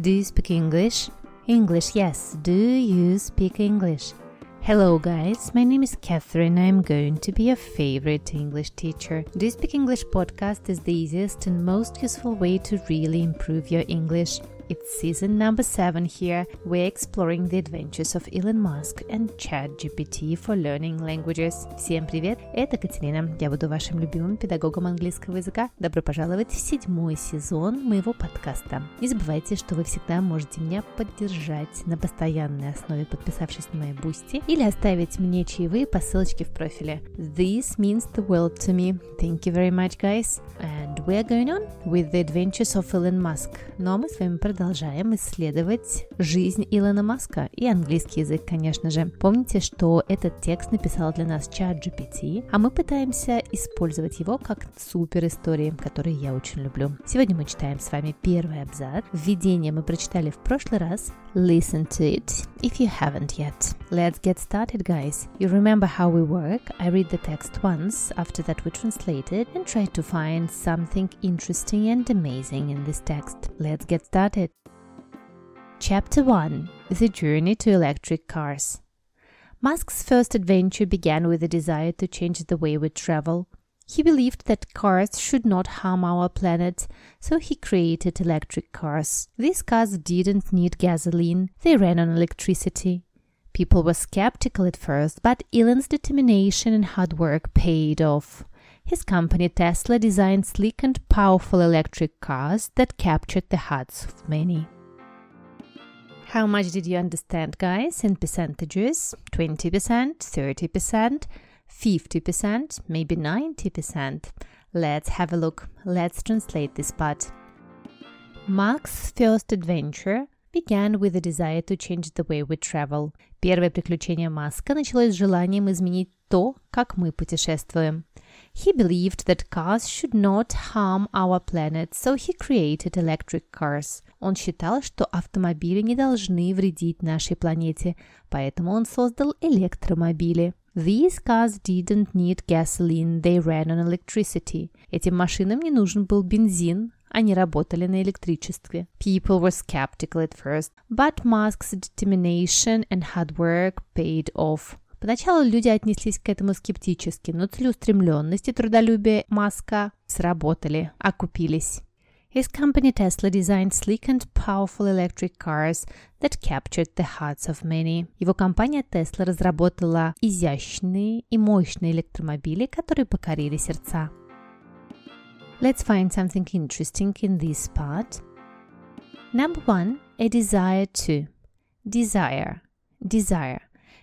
Do you speak English? English, yes. Do you speak English? Hello, guys. My name is Catherine. I'm going to be your favorite English teacher. Do you speak English podcast is the easiest and most useful way to really improve your English. It's season number 7 here. We're exploring the adventures of Elon Musk and ChatGPT for learning languages. Всем привет, это Катерина. Я буду вашим любимым педагогом английского языка. Добро пожаловать в седьмой сезон моего подкаста. Не забывайте, что вы всегда можете меня поддержать на постоянной основе, подписавшись на мои бусти, или оставить мне чаевые по ссылочке в профиле. This means the world to me. Thank you very much, guys. And we're going on with the adventures of Elon Musk. Но мы с вами продолжаем продолжаем исследовать жизнь Илона Маска и английский язык, конечно же. Помните, что этот текст написал для нас чат GPT, а мы пытаемся использовать его как супер истории, которые я очень люблю. Сегодня мы читаем с вами первый абзац. Введение мы прочитали в прошлый раз. Listen to it if you haven't yet. Let's get started, guys. You remember how we work? I read the text once, after that we translate it and try to find something interesting and amazing in this text. Let's get started. Chapter 1 The Journey to Electric Cars. Musk's first adventure began with a desire to change the way we travel. He believed that cars should not harm our planet, so he created electric cars. These cars didn't need gasoline, they ran on electricity. People were skeptical at first, but Elon's determination and hard work paid off. His company Tesla designed sleek and powerful electric cars that captured the hearts of many. How much did you understand, guys, in percentages? 20%, 30%, 50%, maybe 90%. Let's have a look. Let's translate this part. Mark's first adventure began with a desire to change the way we travel. Первое приключение Маска началось с желанием изменить то, как мы путешествуем. He believed that cars should not harm our planet, so he created electric cars. Он считал, что автомобили не должны вредить нашей планете, поэтому он создал электромобили. These cars didn't need gasoline, they ran on electricity. Этим машинам не нужен был бензин, они работали на электричестве. People were skeptical at first, but Musk's determination and hard work paid off. Поначалу люди отнеслись к этому скептически, но целеустремленность и трудолюбие Маска сработали, окупились. His company Tesla designed sleek and powerful electric cars that captured the hearts of many. Его компания Tesla разработала изящные и мощные электромобили, которые покорили сердца. Let's find something interesting in this part. Number one, a desire to. Desire. Desire.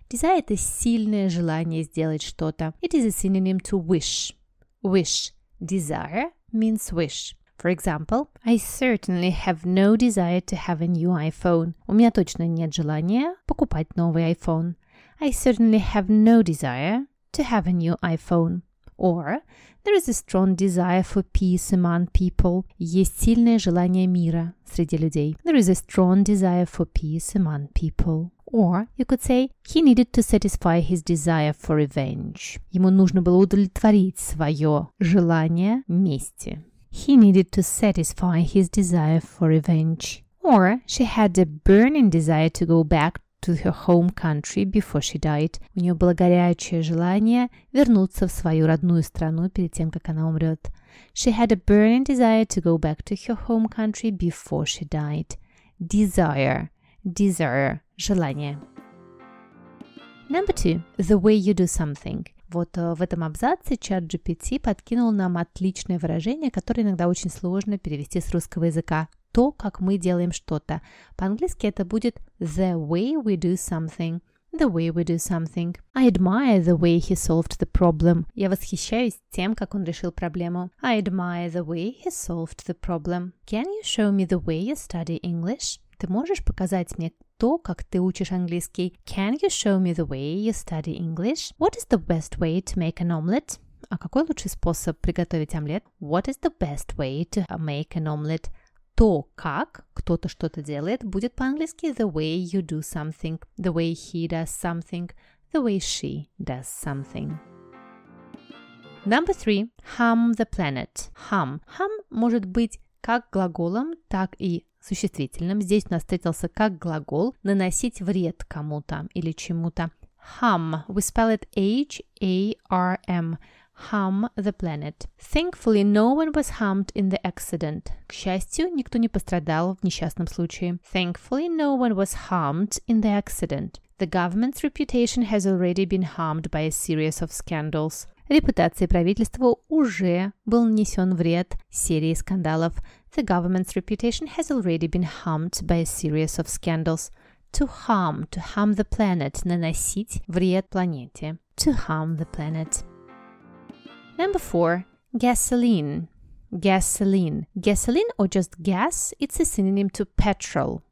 Desire – это сильное желание сделать что-то. It is a synonym to wish. Wish. Desire means wish. For example, I certainly have no desire to have a new iPhone. У меня точно нет желания покупать новый iPhone. I certainly have no desire to have a new iPhone. Or, there is a strong desire for peace among people. Есть сильное желание мира среди людей. There is a strong desire for peace among people. Or you could say he needed to satisfy his desire for revenge. Ему нужно было удовлетворить свое желание мести. he needed to satisfy his desire for revenge. Or she had a burning desire to go back to her home country before she died. У нее было горячее желание вернуться в свою родную страну перед тем, как она умрет. She had a burning desire to go back to her home country before she died. Desire. Desire. Желание. Number two. The way you do something. Вот э, в этом абзаце чат GPT подкинул нам отличное выражение, которое иногда очень сложно перевести с русского языка. То, как мы делаем что-то. По-английски это будет the way we do something. The way we do something. I admire the way he solved the problem. Я восхищаюсь тем, как он решил проблему. I admire the way he solved the problem. Can you show me the way you study English? Ты можешь показать мне то, как ты учишь английский? Can you show me the way you study English? What is the best way to make an omelette? А какой лучший способ приготовить омлет? What is the best way to make an omelette? То, как кто-то что-то делает, будет по-английски the way you do something, the way he does something, the way she does something. Number three. Hum the planet. Hum. Hum может быть как глаголом, так и существительным. Здесь у нас встретился как глагол «наносить вред кому-то или чему-то». Harm. We spell it H-A-R-M. Harm the planet. Thankfully, no one was harmed in the accident. К счастью, никто не пострадал в несчастном случае. Thankfully, no one was harmed in the accident. The government's reputation has already been harmed by a series of scandals. Репутации правительства уже был нанесен вред серии скандалов. The government's reputation has already been harmed by a series of scandals. To harm, to harm the planet, наносить вред планете. To harm the planet. Number four, gasoline. Gasoline. Gasoline or just gas, it's a synonym to petrol.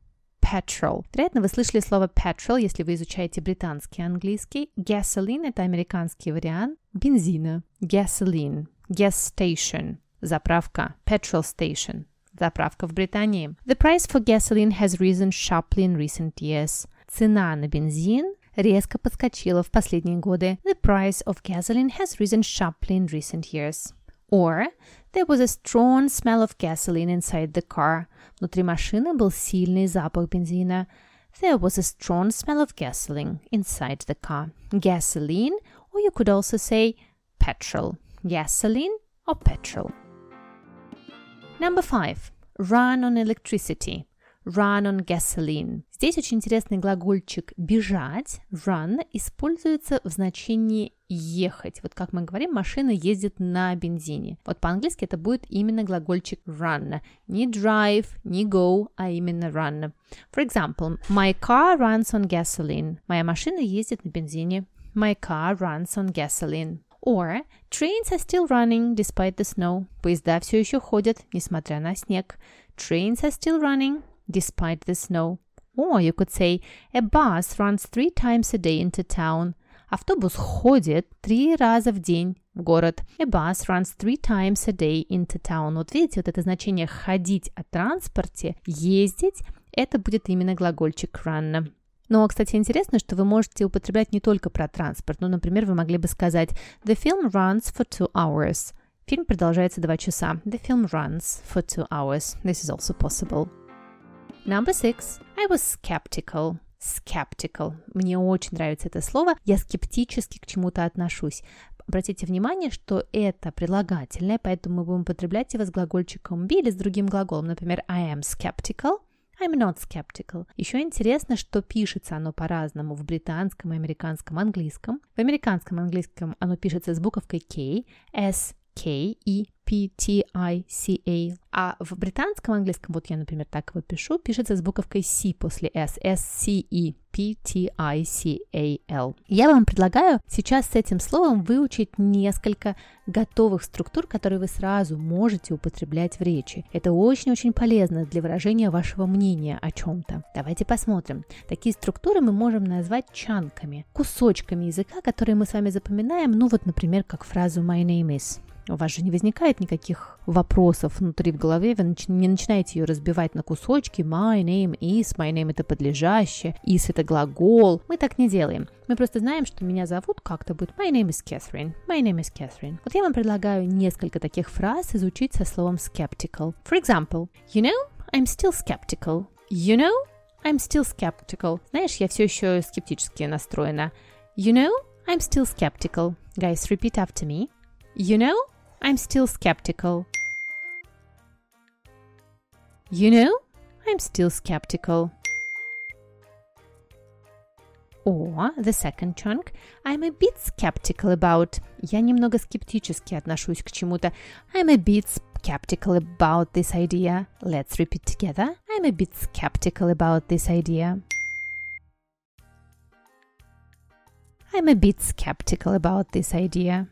Petrol. Вероятно, вы слышали слово petrol, если вы изучаете британский английский. Gasoline – это американский вариант бензина. Gasoline. Gas station. Заправка. Petrol station. Заправка в Британии. The price for gasoline has risen sharply in recent years. Цена на бензин резко подскочила в последние годы. The price of gasoline has risen sharply in recent years. Or there was a strong smell of gasoline inside the car. Внутри машины был сильный запах бензина. There was a strong smell of gasoline inside the car. Gasoline, or you could also say petrol. Gasoline or petrol. Number five. Run on electricity. run on gasoline. Здесь очень интересный глагольчик бежать, run, используется в значении ехать. Вот как мы говорим, машина ездит на бензине. Вот по-английски это будет именно глагольчик run. Не drive, не go, а именно run. For example, my car runs on gasoline. Моя машина ездит на бензине. My car runs on gasoline. Or trains are still running despite the snow. Поезда все еще ходят, несмотря на снег. Trains are still running despite the snow. Or you could say, a bus runs three times a day into town. Автобус ходит три раза в день в город. A bus runs three times a day into town. Вот видите, вот это значение ходить о транспорте, ездить, это будет именно глагольчик run. Но, кстати, интересно, что вы можете употреблять не только про транспорт. Ну, например, вы могли бы сказать The film runs for two hours. Фильм продолжается два часа. The film runs for two hours. This is also possible. Number six. I was skeptical. Skeptical. Мне очень нравится это слово. Я скептически к чему-то отношусь. Обратите внимание, что это прилагательное, поэтому мы будем употреблять его с глагольчиком be или с другим глаголом. Например, I am skeptical. I'm not skeptical. Еще интересно, что пишется оно по-разному в британском и американском английском. В американском английском оно пишется с буковкой K, S, K, E, P, T, I, C, A. А в британском английском, вот я, например, так его пишу, пишется с буковкой C после S, S, C, E, P, T, I, C, A, L. Я вам предлагаю сейчас с этим словом выучить несколько готовых структур, которые вы сразу можете употреблять в речи. Это очень-очень полезно для выражения вашего мнения о чем-то. Давайте посмотрим. Такие структуры мы можем назвать чанками, кусочками языка, которые мы с вами запоминаем, ну вот, например, как фразу «my name is». У вас же не возникает никаких вопросов внутри в голове, вы не начинаете ее разбивать на кусочки. My name is, my name это подлежащее, is это глагол. Мы так не делаем. Мы просто знаем, что меня зовут как-то будет My name is Catherine. My name is Catherine. Вот я вам предлагаю несколько таких фраз изучить со словом skeptical. For example, you know, I'm still skeptical. You know, I'm still skeptical. Знаешь, я все еще скептически настроена. You know, I'm still skeptical. Guys, repeat after me. You know, I'm still skeptical. You know, I'm still skeptical. Or the second chunk, I'm a bit skeptical about. Я немного скептически отношусь к чему-то. I'm a bit skeptical about this idea. Let's repeat together. I'm a bit skeptical about this idea. I'm a bit skeptical about this idea.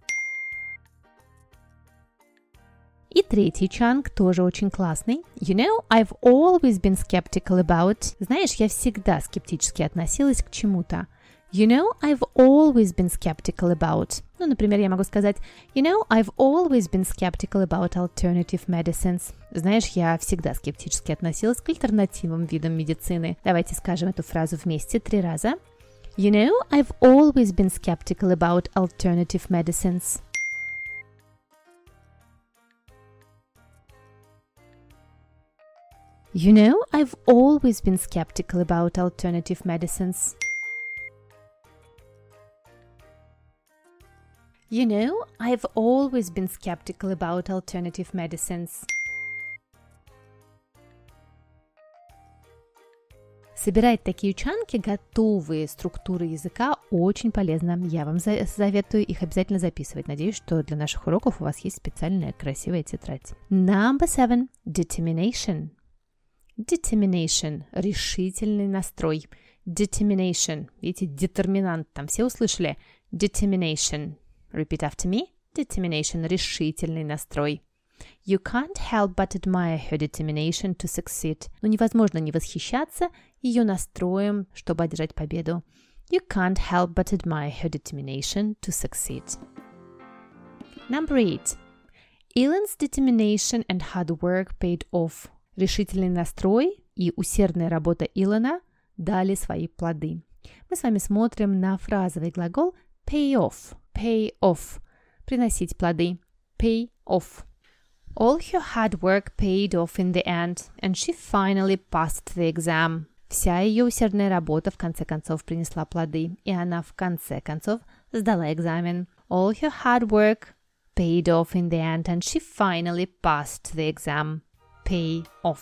И третий чанг тоже очень классный. You know, I've always been skeptical about... Знаешь, я всегда скептически относилась к чему-то. You know, I've always been skeptical about. Ну, например, я могу сказать, You know, I've always been skeptical about alternative medicines. Знаешь, я всегда скептически относилась к альтернативным видам медицины. Давайте скажем эту фразу вместе три раза. You know, I've always been skeptical about alternative medicines. You know, I've always been skeptical about alternative medicines. You know, I've always been skeptical about alternative medicines. Собирать такие учанки, готовые структуры языка, очень полезно. Я вам советую их обязательно записывать. Надеюсь, что для наших уроков у вас есть специальная красивая тетрадь. Number seven. Determination. Determination – решительный настрой. Determination – видите, детерминант, там все услышали? Determination. Repeat after me. Determination – решительный настрой. You can't help but admire her determination to succeed. Но невозможно не восхищаться ее настроем, чтобы одержать победу. You can't help but admire her determination to succeed. Number eight. Ellen's determination and hard work paid off. Решительный настрой и усердная работа Илона дали свои плоды. Мы с вами смотрим на фразовый глагол pay off, pay off, приносить плоды, pay off. All her hard work paid off in the end, and she finally passed the exam. Вся ее усердная работа в конце концов принесла плоды, и она в конце концов сдала экзамен. All her hard work paid off in the end, and she finally passed the exam pay off.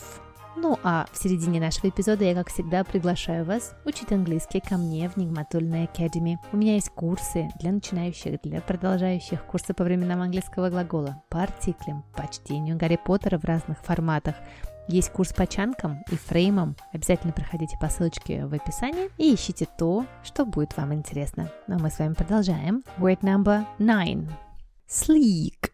Ну а в середине нашего эпизода я, как всегда, приглашаю вас учить английский ко мне в Нигматульной Academy. У меня есть курсы для начинающих, для продолжающих, курсы по временам английского глагола, по артиклям, по чтению Гарри Поттера в разных форматах. Есть курс по чанкам и фреймам. Обязательно проходите по ссылочке в описании и ищите то, что будет вам интересно. Ну а мы с вами продолжаем. Word number nine. Sleek.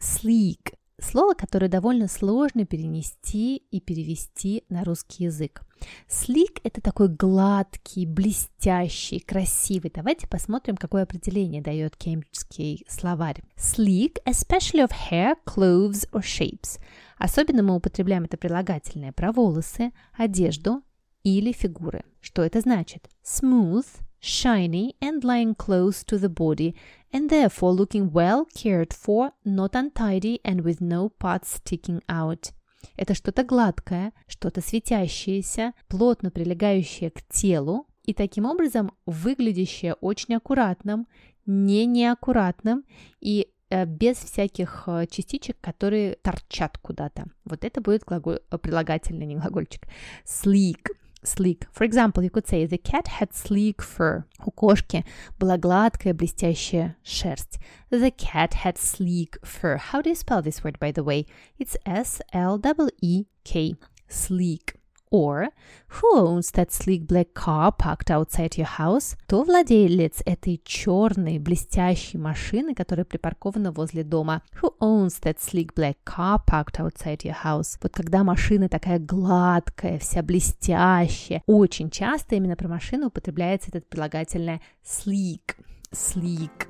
Sleek Слово, которое довольно сложно перенести и перевести на русский язык. Sleek – это такой гладкий, блестящий, красивый. Давайте посмотрим, какое определение дает кембриджский словарь. Sleek, especially of hair, clothes or shapes. Особенно мы употребляем это прилагательное про волосы, одежду или фигуры. Что это значит? Smooth – shiny and lying close to the body, and therefore looking well cared for, not untidy and with no parts sticking out. Это что-то гладкое, что-то светящееся, плотно прилегающее к телу и таким образом выглядящее очень аккуратным, не неаккуратным и э, без всяких э, частичек, которые торчат куда-то. Вот это будет глагол, прилагательный, не глагольчик. Sleek sleek. For example, you could say the cat had sleek fur. У кошки была гладкая, блестящая шерсть. The cat had sleek fur. How do you spell this word, by the way? It's S-L-E-E-K. Sleek. Or, who owns that sleek black car parked outside your house? Кто владелец этой черной блестящей машины, которая припаркована возле дома? Who owns that sleek black car parked outside your house? Вот когда машина такая гладкая, вся блестящая, очень часто именно про машину употребляется этот прилагательное sleek. Sleek.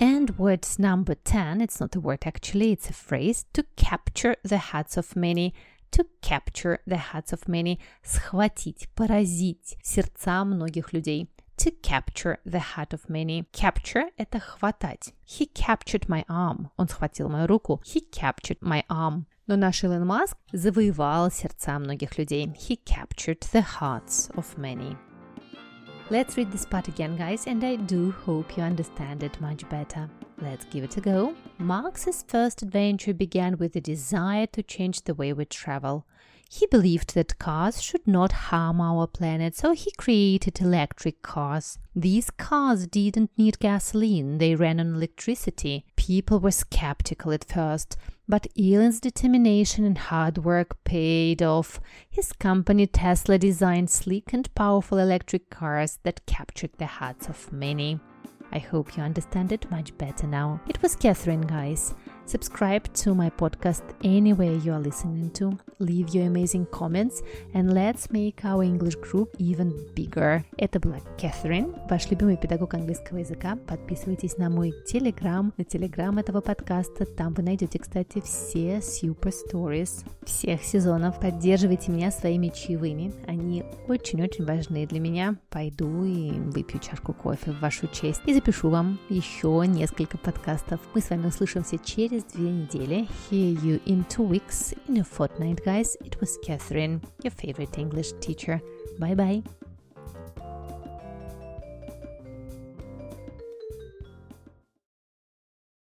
And word number 10, it's not a word actually, it's a phrase, to capture the hearts of many to capture the hearts of many, схватить, поразить сердца многих людей. To capture the heart of many. Capture – это хватать. He captured my arm. Он схватил мою руку. He captured my arm. Но наш Илон Маск завоевал сердца многих людей. He captured the hearts of many. Let's read this part again, guys, and I do hope you understand it much better. Let's give it a go. Marx's first adventure began with a desire to change the way we travel. He believed that cars should not harm our planet, so he created electric cars. These cars didn't need gasoline, they ran on electricity. People were skeptical at first, but Elon's determination and hard work paid off. His company Tesla designed sleek and powerful electric cars that captured the hearts of many. I hope you understand it much better now. It was Catherine, guys. Subscribe to my podcast anywhere you are listening to. Leave your amazing comments and let's make our English group even bigger. Это была Catherine, ваш любимый педагог английского языка. Подписывайтесь на мой телеграм, на телеграм этого подкаста. Там вы найдете, кстати, все super stories всех сезонов. Поддерживайте меня своими чаевыми. Они очень-очень важны для меня. Пойду и выпью чашку кофе в вашу честь и запишу вам еще несколько подкастов. Мы с вами услышимся через через две недели. Hear you in two weeks, in a fortnight, guys. It was Catherine, your favorite English teacher. Bye bye.